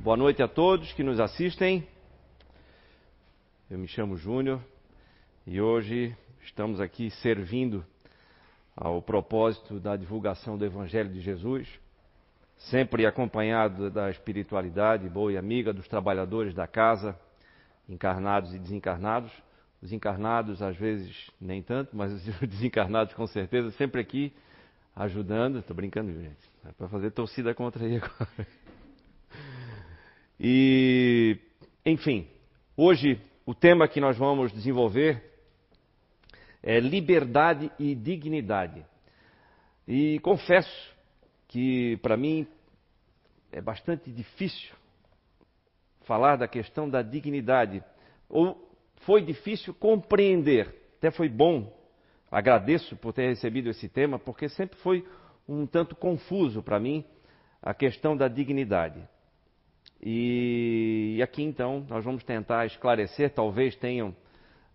Boa noite a todos que nos assistem. Eu me chamo Júnior e hoje estamos aqui servindo ao propósito da divulgação do Evangelho de Jesus, sempre acompanhado da espiritualidade boa e amiga dos trabalhadores da casa, encarnados e desencarnados. Os encarnados, às vezes, nem tanto, mas os desencarnados, com certeza, sempre aqui ajudando. Estou brincando, gente. É para fazer torcida contra aí agora. E, enfim, hoje o tema que nós vamos desenvolver é liberdade e dignidade. E confesso que para mim é bastante difícil falar da questão da dignidade, ou foi difícil compreender. Até foi bom, agradeço por ter recebido esse tema, porque sempre foi um tanto confuso para mim a questão da dignidade. E, aqui então nós vamos tentar esclarecer, talvez tenham,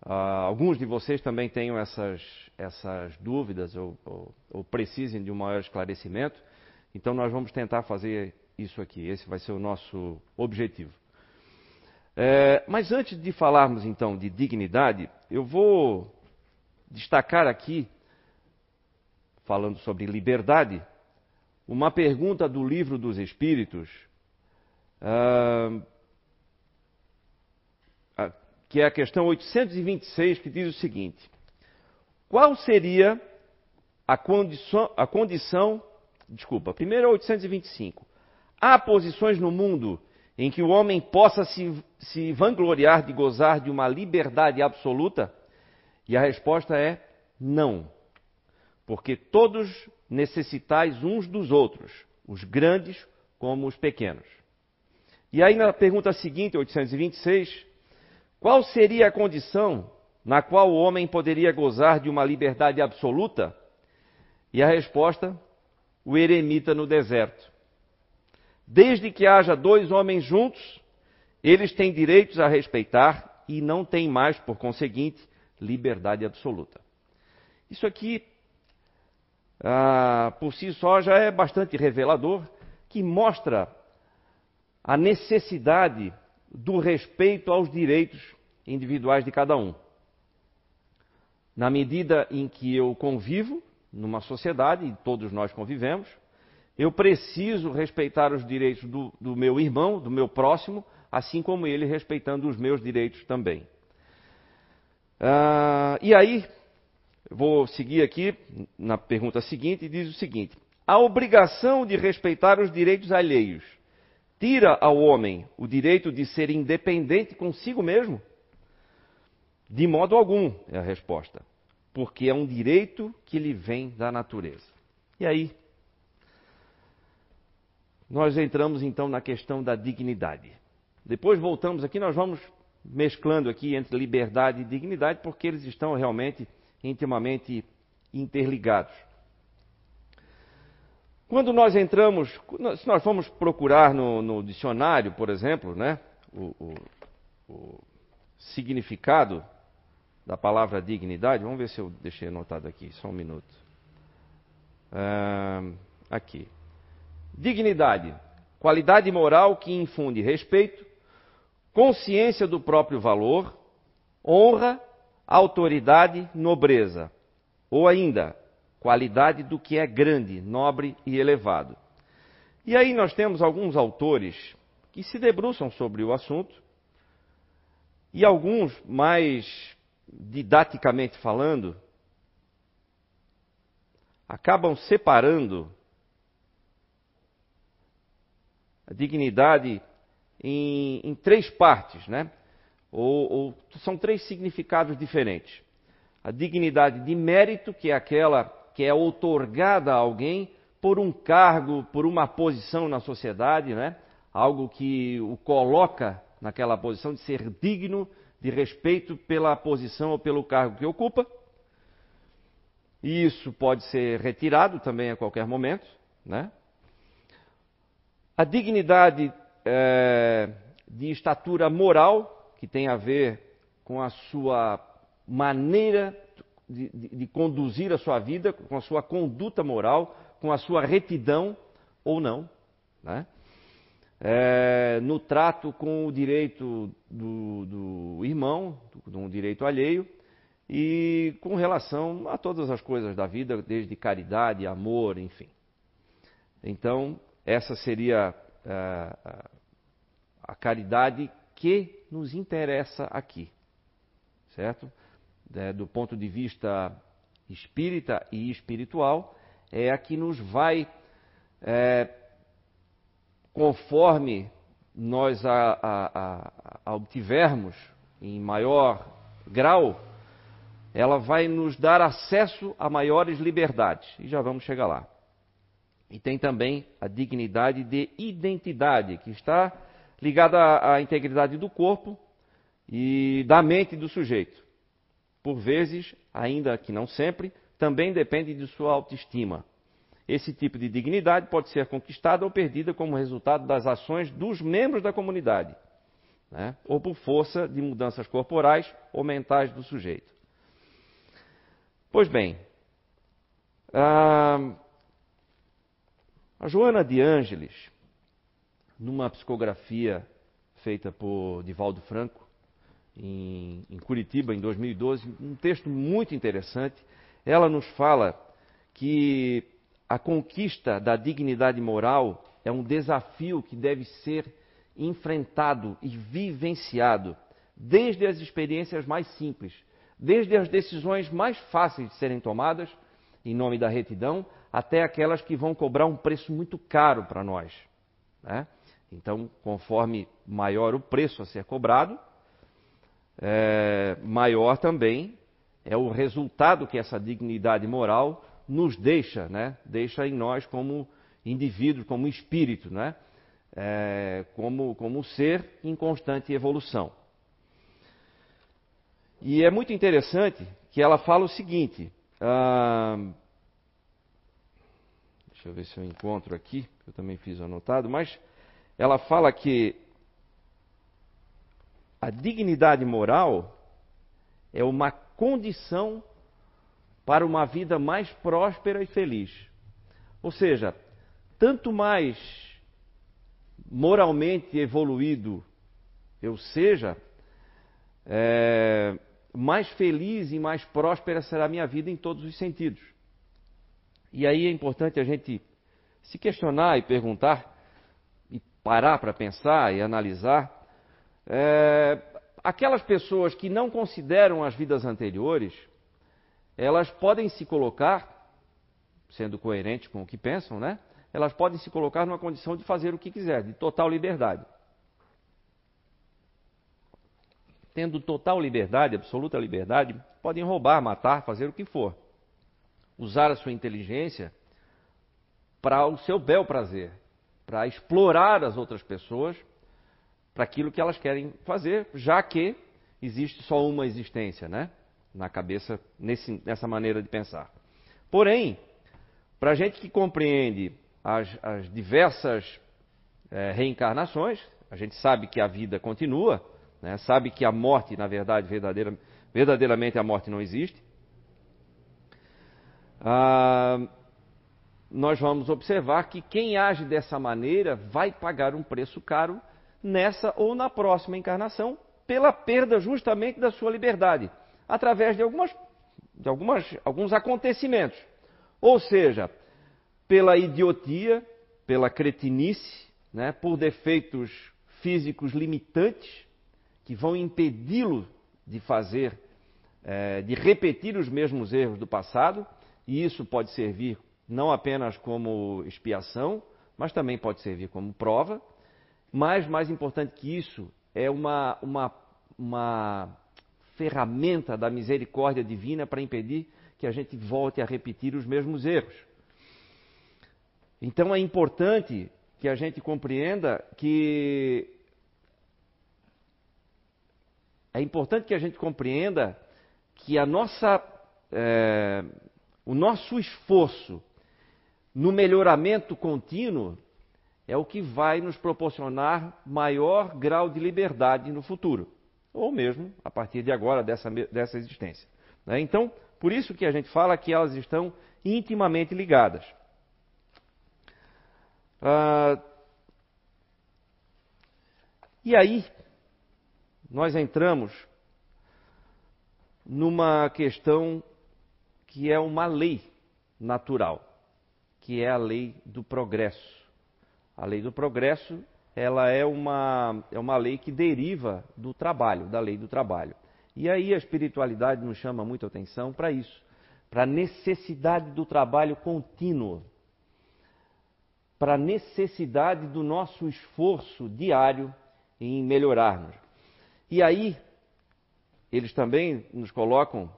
uh, alguns de vocês também tenham essas, essas dúvidas ou, ou, ou, precisem de um maior esclarecimento. Então nós vamos tentar fazer isso aqui, esse vai ser o nosso objetivo. É, mas antes de falarmos então de dignidade, eu vou destacar aqui, falando sobre liberdade, uma pergunta do livro dos Espíritos que é a questão 826, que diz o seguinte: Qual seria a condição, a condição desculpa, primeiro é 825. Há posições no mundo em que o homem possa se, se vangloriar de gozar de uma liberdade absoluta? E a resposta é não. Porque todos necessitais uns dos outros, os grandes como os pequenos. E aí na pergunta seguinte, 826, qual seria a condição na qual o homem poderia gozar de uma liberdade absoluta? E a resposta, o eremita no deserto. Desde que haja dois homens juntos, eles têm direitos a respeitar e não têm mais, por conseguinte, liberdade absoluta. Isso aqui, ah, por si só, já é bastante revelador, que mostra a necessidade do respeito aos direitos individuais de cada um. Na medida em que eu convivo numa sociedade, e todos nós convivemos, eu preciso respeitar os direitos do, do meu irmão, do meu próximo, assim como ele respeitando os meus direitos também. Ah, e aí, vou seguir aqui na pergunta seguinte, e diz o seguinte: a obrigação de respeitar os direitos alheios tira ao homem o direito de ser independente consigo mesmo? De modo algum, é a resposta. Porque é um direito que lhe vem da natureza. E aí? Nós entramos então na questão da dignidade. Depois voltamos aqui, nós vamos mesclando aqui entre liberdade e dignidade, porque eles estão realmente intimamente interligados. Quando nós entramos, se nós formos procurar no, no dicionário, por exemplo, né, o, o, o, significado da palavra dignidade, vamos ver se eu deixei anotado aqui, só um minuto. aqui. Dignidade, qualidade moral que infunde respeito, consciência do próprio valor, honra, autoridade, nobreza. Ou ainda, qualidade do que é grande, nobre e elevado. E aí nós temos alguns autores que se debruçam sobre o assunto, e alguns mais didaticamente falando, acabam separando a dignidade em, em três partes, né? Ou, ou, são três significados diferentes. A dignidade de mérito, que é aquela que é outorgada a alguém por um cargo, por uma posição na sociedade, né? algo que o coloca naquela posição de ser digno de respeito pela posição ou pelo cargo que ocupa. E isso pode ser retirado também a qualquer momento. Né? A dignidade é, de estatura moral, que tem a ver com a sua maneira de, de, de conduzir a sua vida, com a sua conduta moral, com a sua retidão ou não. Né? é, no trato com o direito do, do irmão, do, do direito alheio, e com relação a todas as coisas da vida, desde caridade, amor, enfim. Então, essa seria é, a caridade que nos interessa aqui, certo? É, do ponto de vista espírita e espiritual, é a que nos vai, é, conforme nós a, a, a, obtivermos em maior grau, ela vai nos dar acesso a maiores liberdades. E já vamos chegar lá. E tem também a dignidade de identidade, que está ligada à integridade do corpo e da mente do sujeito. Por vezes, ainda que não sempre, também depende de sua autoestima. Esse tipo de dignidade pode ser conquistada ou perdida como resultado das ações dos membros da comunidade, né? ou por força de mudanças corporais ou mentais do sujeito. Pois bem, a, a Joana de Ângeles, numa psicografia feita por Divaldo Franco, em, em Curitiba, em 2012, um texto muito interessante, ela nos fala que a conquista da dignidade moral é um desafio que deve ser enfrentado e vivenciado desde as experiências mais simples, desde as decisões mais fáceis de serem tomadas em nome da retidão, até aquelas que vão cobrar um preço muito caro para nós. Né? Então, conforme maior o preço a ser cobrado, é, maior também é o resultado que essa dignidade moral nos deixa, né? Deixa em nós como indivíduo, como espírito, né? É, como, como ser em constante evolução. E é muito interessante que ela fala o seguinte. Deixa eu ver se eu encontro aqui, eu também fiz anotado, mas ela fala que a dignidade moral é uma condição para uma vida mais próspera e feliz. Ou seja, tanto mais moralmente evoluído eu seja, é, mais feliz e mais próspera será a minha vida em todos os sentidos. E aí é importante a gente se questionar e perguntar, e parar para pensar e analisar. É, aquelas pessoas que não consideram as vidas anteriores, elas podem se colocar, sendo coerentes com o que pensam, né? Elas podem se colocar numa condição de fazer o que quiser, de total liberdade. Tendo total liberdade, absoluta liberdade, podem roubar, matar, fazer o que for. Usar a sua inteligência para o seu bel prazer, para explorar as outras pessoas para aquilo que elas querem fazer, já que existe só uma existência, né? na cabeça nesse, nessa maneira de pensar. Porém, para a gente que compreende as, as diversas é, reencarnações, a gente sabe que a vida continua, né? sabe que a morte, na verdade, verdadeira, verdadeiramente a morte não existe. Ah, nós vamos observar que quem age dessa maneira vai pagar um preço caro nessa ou na próxima encarnação, pela perda justamente da sua liberdade através de, algumas, de algumas, alguns acontecimentos. Ou seja, pela idiotia, pela cretinice, né, por defeitos físicos limitantes que vão impedi-lo de fazer, é, de repetir os mesmos erros do passado, e isso pode servir não apenas como expiação, mas também pode servir como prova. Mas mais importante que isso é uma, uma, uma ferramenta da misericórdia divina para impedir que a gente volte a repetir os mesmos erros. Então é importante que a gente compreenda que é importante que a gente compreenda que a nossa, é, o nosso esforço no melhoramento contínuo é o que vai nos proporcionar maior grau de liberdade no futuro ou mesmo a partir de agora, dessa, dessa existência. Né? Então, por isso que a gente fala que elas estão intimamente ligadas. Ah, E aí, nós entramos numa questão que é uma lei natural, que é a lei do progresso. A lei do progresso, ela é uma, é uma lei que deriva do trabalho, da lei do trabalho. E aí a espiritualidade nos chama muito atenção para isso, para a necessidade do trabalho contínuo, para a necessidade do nosso esforço diário em melhorarmos. E aí, eles também nos colocam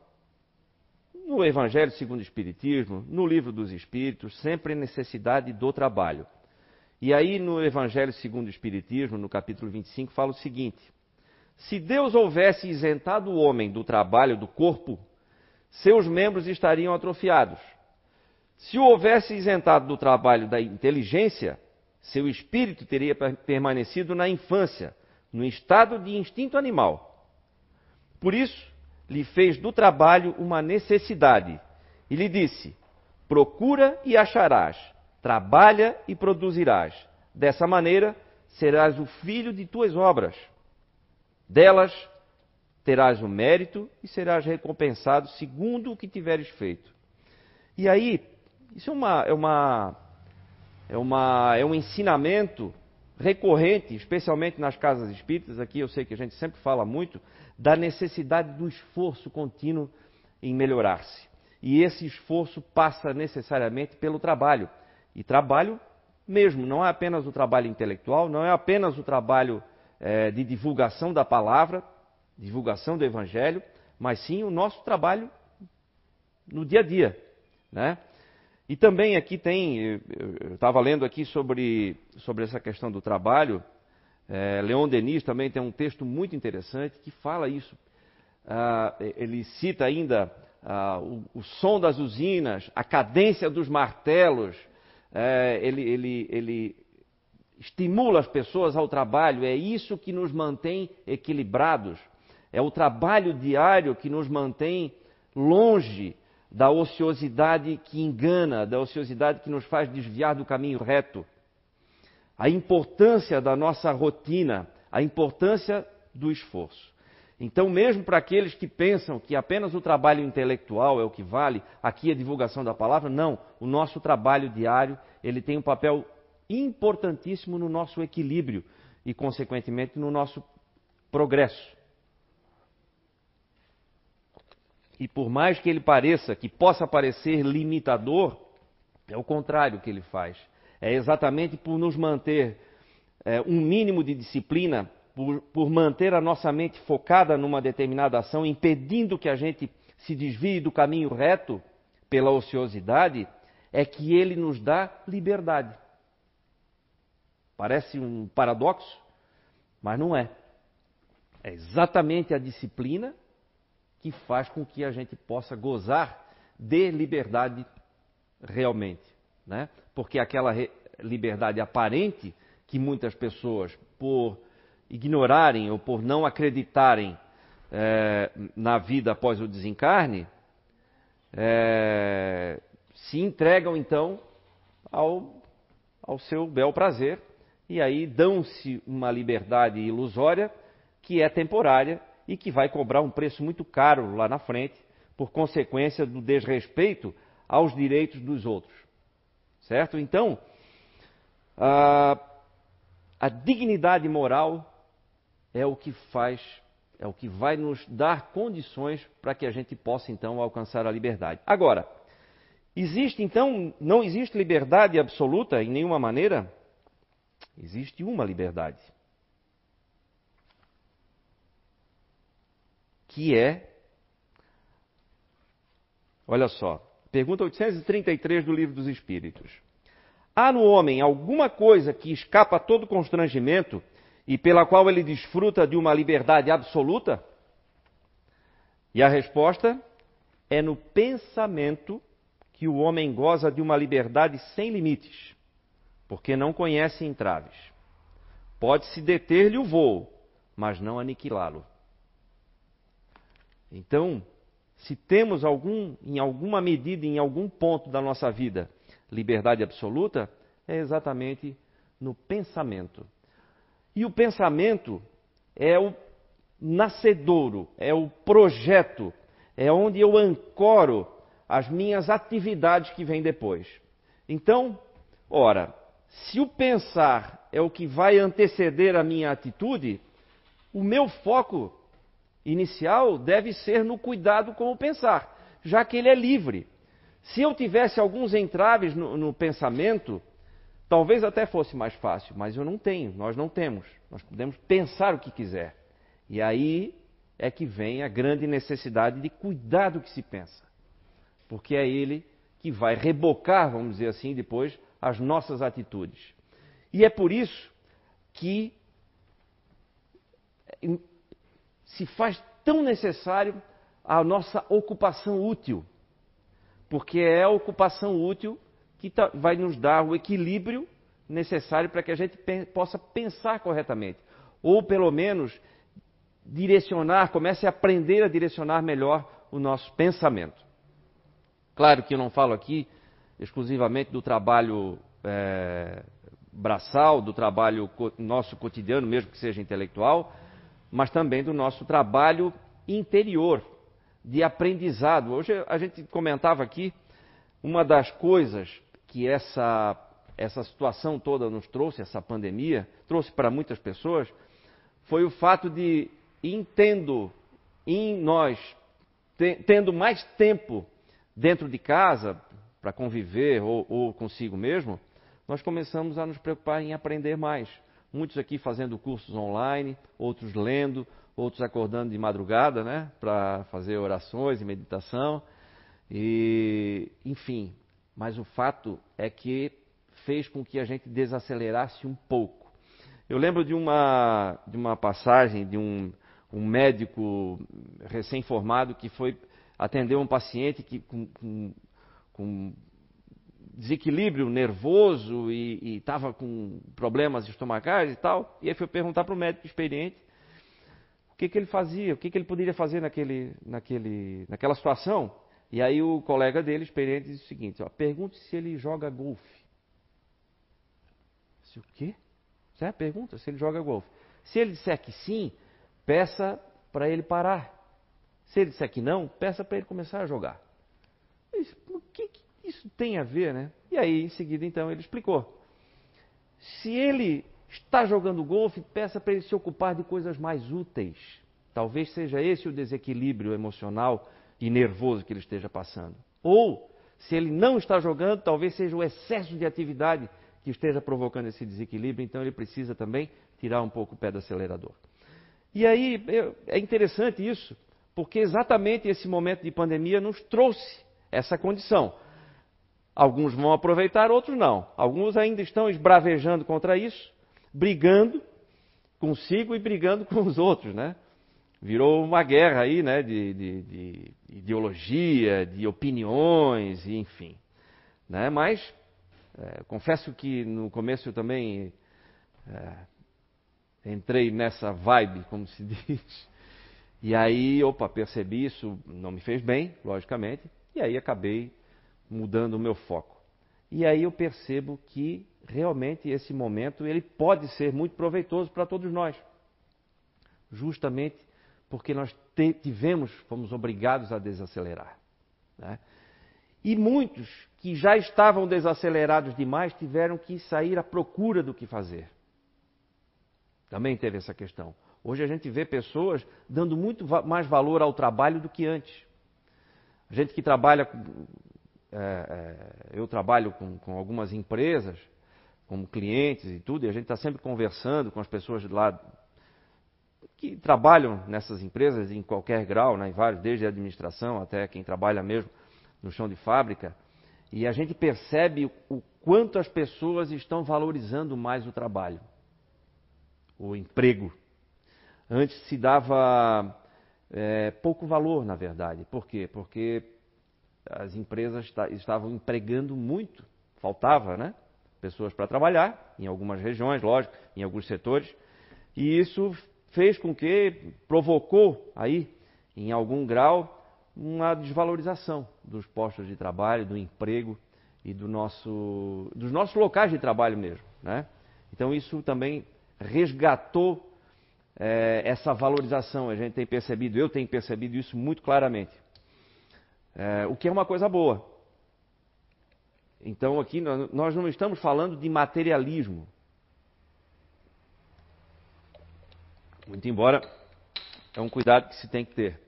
no Evangelho segundo o Espiritismo, no Livro dos Espíritos, sempre a necessidade do trabalho. E aí, no Evangelho segundo o Espiritismo, no capítulo 25, fala o seguinte: Se Deus houvesse isentado o homem do trabalho do corpo, seus membros estariam atrofiados. Se o houvesse isentado do trabalho da inteligência, seu espírito teria permanecido na infância, no estado de instinto animal. Por isso, lhe fez do trabalho uma necessidade e lhe disse: Procura e acharás, trabalha e produzirás. Dessa maneira, serás o filho de tuas obras. Delas terás o mérito e serás recompensado segundo o que tiveres feito. E aí, isso é uma, é uma, é uma, é um ensinamento recorrente, especialmente nas casas espíritas. Aqui eu sei que a gente sempre fala muito da necessidade do esforço contínuo em melhorar-se. E esse esforço passa necessariamente pelo trabalho. E trabalho mesmo, não é apenas o trabalho intelectual, não é apenas o trabalho é, de divulgação da palavra, divulgação do evangelho, mas sim o nosso trabalho no dia a dia. Né? E também aqui tem, eu estava lendo aqui sobre, sobre essa questão do trabalho, é, Leon Denis também tem um texto muito interessante que fala isso. Ah, ele cita ainda ah, o, o, som das usinas, a cadência dos martelos, é, ele, ele, ele estimula as pessoas ao trabalho, é isso que nos mantém equilibrados, é o trabalho diário que nos mantém longe da ociosidade que engana, da ociosidade que nos faz desviar do caminho reto. A importância da nossa rotina, a importância do esforço. Então, mesmo para aqueles que pensam que apenas o trabalho intelectual é o que vale, aqui a divulgação da palavra, não. O nosso trabalho diário, ele tem um papel importantíssimo no nosso equilíbrio e, consequentemente, no nosso progresso. E por mais que ele pareça, que possa parecer limitador, é o contrário que ele faz é exatamente por nos manter é, um mínimo de disciplina, por, por manter a nossa mente focada numa determinada ação, impedindo que a gente se desvie do caminho reto pela ociosidade, é que ele nos dá liberdade. Parece um paradoxo, mas não é. É exatamente a disciplina que faz com que a gente possa gozar de liberdade realmente. Né? Porque aquela liberdade aparente que muitas pessoas, por ignorarem ou por não acreditarem é, na vida após o desencarne, é, se entregam então ao, ao seu bel prazer e aí dão-se uma liberdade ilusória que é temporária e que vai cobrar um preço muito caro lá na frente por consequência do desrespeito aos direitos dos outros. Certo? Então, a, a dignidade moral é o que faz, é o que vai nos dar condições para que a gente possa então alcançar a liberdade. Agora, existe então, não existe liberdade absoluta em nenhuma maneira? Existe uma liberdade. Que é Olha só, pergunta 833 do Livro dos Espíritos. Há no homem alguma coisa que escapa a todo constrangimento e pela qual ele desfruta de uma liberdade absoluta? E a resposta é no pensamento que o homem goza de uma liberdade sem limites, porque não conhece entraves. Pode-se deter-lhe o voo, mas não aniquilá-lo. Então, se temos algum, em alguma medida, em algum ponto da nossa vida, liberdade absoluta, é exatamente no pensamento. E o pensamento é o nascedouro, é o projeto, é onde eu ancoro as minhas atividades que vêm depois. Então, ora, se o pensar é o que vai anteceder a minha atitude, o meu foco inicial deve ser no cuidado com o pensar, já que ele é livre. Se eu tivesse alguns entraves no, no pensamento, talvez até fosse mais fácil, mas eu não tenho, nós não temos. Nós podemos pensar o que quiser. E aí é que vem a grande necessidade de cuidar do que se pensa. Porque é ele que vai rebocar, vamos dizer assim, depois as nossas atitudes. E é por isso que se faz tão necessário a nossa ocupação útil. Porque é a ocupação útil que tá, vai nos dar o equilíbrio necessário para que a gente possa pensar corretamente. Ou pelo menos direcionar, comece a aprender a direcionar melhor o nosso pensamento. Claro que eu não falo aqui exclusivamente do trabalho é, braçal, do trabalho nosso cotidiano, mesmo que seja intelectual, mas também do nosso trabalho interior, de aprendizado. Hoje a gente comentava aqui uma das coisas que essa, essa situação toda nos trouxe, essa pandemia, trouxe para muitas pessoas, foi o fato de, entendo em nós, tendo mais tempo dentro de casa, para conviver ou, ou consigo mesmo, nós começamos a nos preocupar em aprender mais. Muitos aqui fazendo cursos online, outros lendo, outros acordando de madrugada, né, para fazer orações e meditação. E, enfim, mas o fato é que fez com que a gente desacelerasse um pouco. Eu lembro de uma, de uma passagem de um, um médico recém-formado que foi atender um paciente que, com, com, com desequilíbrio nervoso e estava com problemas estomacais e tal. E aí foi perguntar para o médico experiente o que, que ele fazia, o que, que ele poderia fazer naquele, naquele, naquela situação. E aí o colega dele, experiente, disse o seguinte: ó, pergunte se ele joga golfe. Se o quê? Você pergunta se ele joga golfe. Se ele disser que sim, peça para ele parar. Se ele disser que não, peça para ele começar a jogar. Disse, o que, que isso tem a ver, né? E aí, em seguida, então, ele explicou. Se ele está jogando golfe, peça para ele se ocupar de coisas mais úteis. Talvez seja esse o desequilíbrio emocional e nervoso que ele esteja passando. Ou, se ele não está jogando, talvez seja o excesso de atividade que esteja provocando esse desequilíbrio, então ele precisa também tirar um pouco o pé do acelerador. E aí é interessante isso, porque exatamente esse momento de pandemia nos trouxe essa condição. Alguns vão aproveitar, outros não. Alguns ainda estão esbravejando contra isso, brigando consigo e brigando com os outros, né? Virou uma guerra aí, né, de, de, de ideologia, de opiniões, enfim. Né? Mas é, confesso que no começo eu também é, entrei nessa vibe, como se diz. E aí, opa, percebi isso, não me fez bem, logicamente, e aí acabei mudando o meu foco. E aí eu percebo que realmente esse momento ele pode ser muito proveitoso para todos nós. Justamente porque nós tivemos, fomos obrigados a desacelerar. Né? E muitos que já estavam desacelerados demais tiveram que sair à procura do que fazer. Também teve essa questão. Hoje a gente vê pessoas dando muito mais valor ao trabalho do que antes. A gente que trabalha, é, é, eu trabalho com, com algumas empresas, como clientes e tudo, e a gente está sempre conversando com as pessoas lá que trabalham nessas empresas em qualquer grau, né, em vários, desde a administração até quem trabalha mesmo no chão de fábrica, e a gente percebe o quanto as pessoas estão valorizando mais o trabalho, o emprego. Antes se dava é, pouco valor, na verdade. Por quê? Porque as empresas estavam empregando muito, faltava, né? Pessoas para trabalhar, em algumas regiões, lógico, em alguns setores, e isso fez com que provocou aí, em algum grau, uma desvalorização dos postos de trabalho, do emprego e do nosso, dos nossos locais de trabalho mesmo. Né? Então isso também resgatou é, essa valorização. A gente tem percebido, eu tenho percebido isso muito claramente. É, o que é uma coisa boa. Então aqui nós não estamos falando de materialismo. Muito embora é um cuidado que se tem que ter.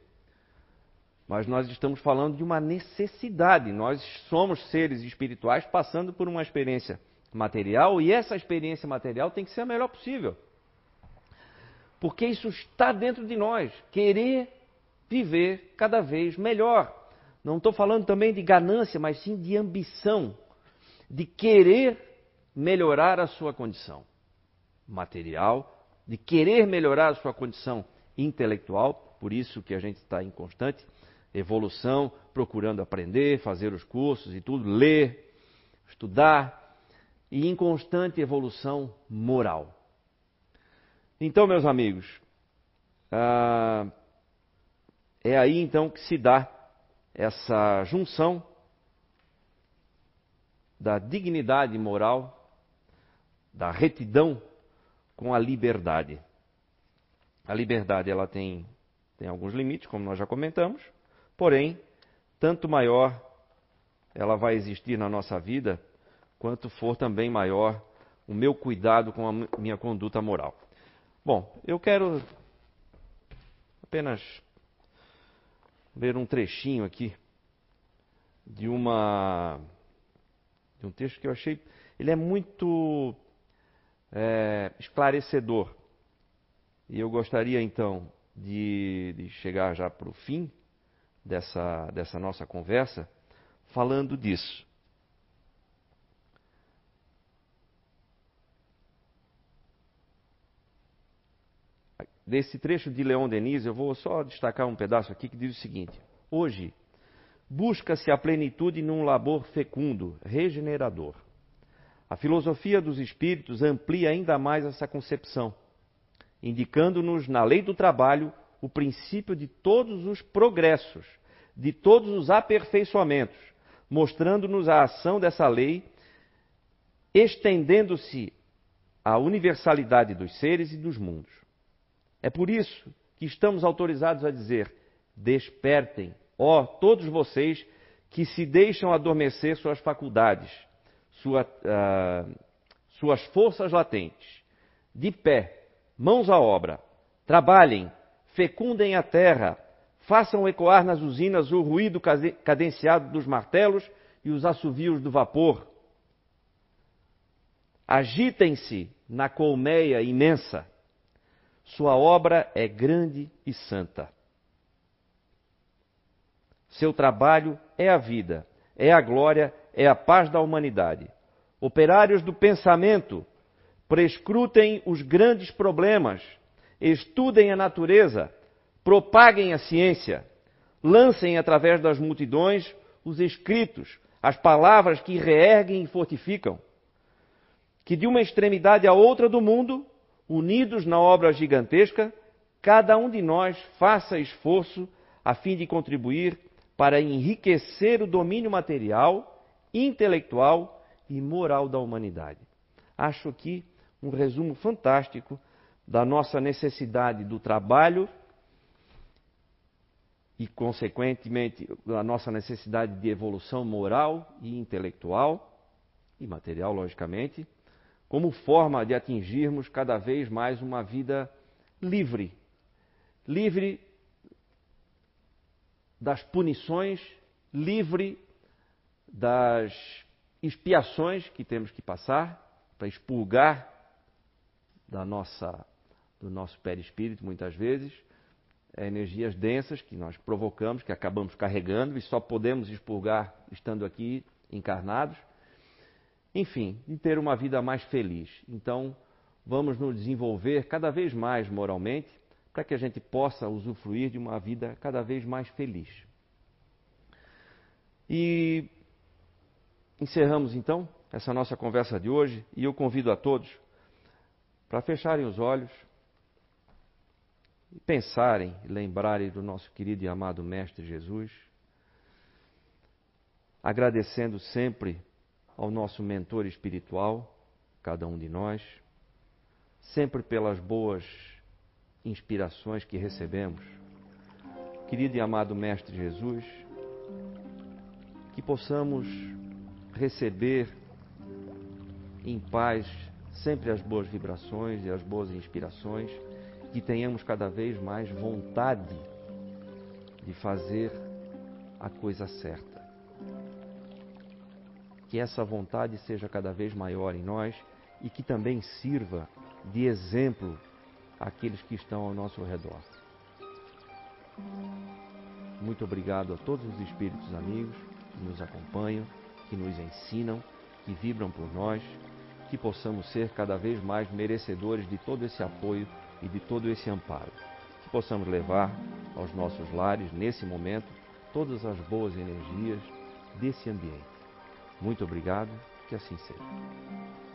Mas nós estamos falando de uma necessidade. Nós somos seres espirituais passando por uma experiência material e essa experiência material tem que ser a melhor possível. Porque isso está dentro de nós. Querer viver cada vez melhor. Não estou falando também de ganância, mas sim de ambição, de querer melhorar a sua condição material, de querer melhorar a sua condição intelectual, por isso que a gente está em constante evolução, procurando aprender, fazer os cursos e tudo, ler, estudar, e em constante evolução moral. Então, meus amigos, ah, é aí então que se dá essa junção da dignidade moral, da retidão com a liberdade. A liberdade ela tem, tem alguns limites, como nós já comentamos, porém, tanto maior ela vai existir na nossa vida, quanto for também maior o meu cuidado com a minha conduta moral. Bom, eu quero apenas ler um trechinho aqui de uma de um texto que eu achei ele é muito é, esclarecedor. E eu gostaria então de, de chegar já para o fim dessa dessa nossa conversa falando disso. Desse trecho de Leon Denis, eu vou só destacar um pedaço aqui que diz o seguinte: Hoje, busca-se a plenitude num labor fecundo, regenerador. A filosofia dos espíritos amplia ainda mais essa concepção, indicando-nos na lei do trabalho o princípio de todos os progressos, de todos os aperfeiçoamentos, mostrando-nos a ação dessa lei, estendendo-se à universalidade dos seres e dos mundos. É por isso que estamos autorizados a dizer: despertem, ó todos vocês que se deixam adormecer suas faculdades, sua, uh, suas forças latentes. De pé, mãos à obra, trabalhem, fecundem a terra, façam ecoar nas usinas o ruído cadenciado dos martelos e os assovios do vapor. Agitem-se na colmeia imensa sua obra é grande e santa. Seu trabalho é a vida, é a glória, é a paz da humanidade. Operários do pensamento, prescrutem os grandes problemas, estudem a natureza, propaguem a ciência, lancem através das multidões os escritos, as palavras que reerguem e fortificam. Que de uma extremidade à outra do mundo unidos na obra gigantesca, cada um de nós faça esforço a fim de contribuir para enriquecer o domínio material, intelectual e moral da humanidade. Acho aqui um resumo fantástico da nossa necessidade do trabalho e, consequentemente, da nossa necessidade de evolução moral e intelectual e material, logicamente como forma de atingirmos cada vez mais uma vida livre. Livre das punições, livre das expiações que temos que passar para expurgar da nossa, do nosso perispírito, muitas vezes, é, energias densas que nós provocamos, que acabamos carregando e só podemos expurgar estando aqui encarnados enfim, de ter uma vida mais feliz. Então, vamos nos desenvolver cada vez mais moralmente para que a gente possa usufruir de uma vida cada vez mais feliz. E encerramos então essa nossa conversa de hoje e eu convido a todos para fecharem os olhos e pensarem e lembrarem do nosso querido e amado Mestre Jesus, agradecendo sempre ao nosso mentor espiritual, cada um de nós, sempre pelas boas inspirações que recebemos. Querido e amado Mestre Jesus, que possamos receber em paz sempre as boas vibrações e as boas inspirações, que tenhamos cada vez mais vontade de fazer a coisa certa. Que essa vontade seja cada vez maior em nós e que também sirva de exemplo àqueles que estão ao nosso redor. Muito obrigado a todos os espíritos amigos que nos acompanham, que nos ensinam, que vibram por nós, que possamos ser cada vez mais merecedores de todo esse apoio e de todo esse amparo. Que possamos levar aos nossos lares, nesse momento, todas as boas energias desse ambiente. Muito obrigado, que assim seja.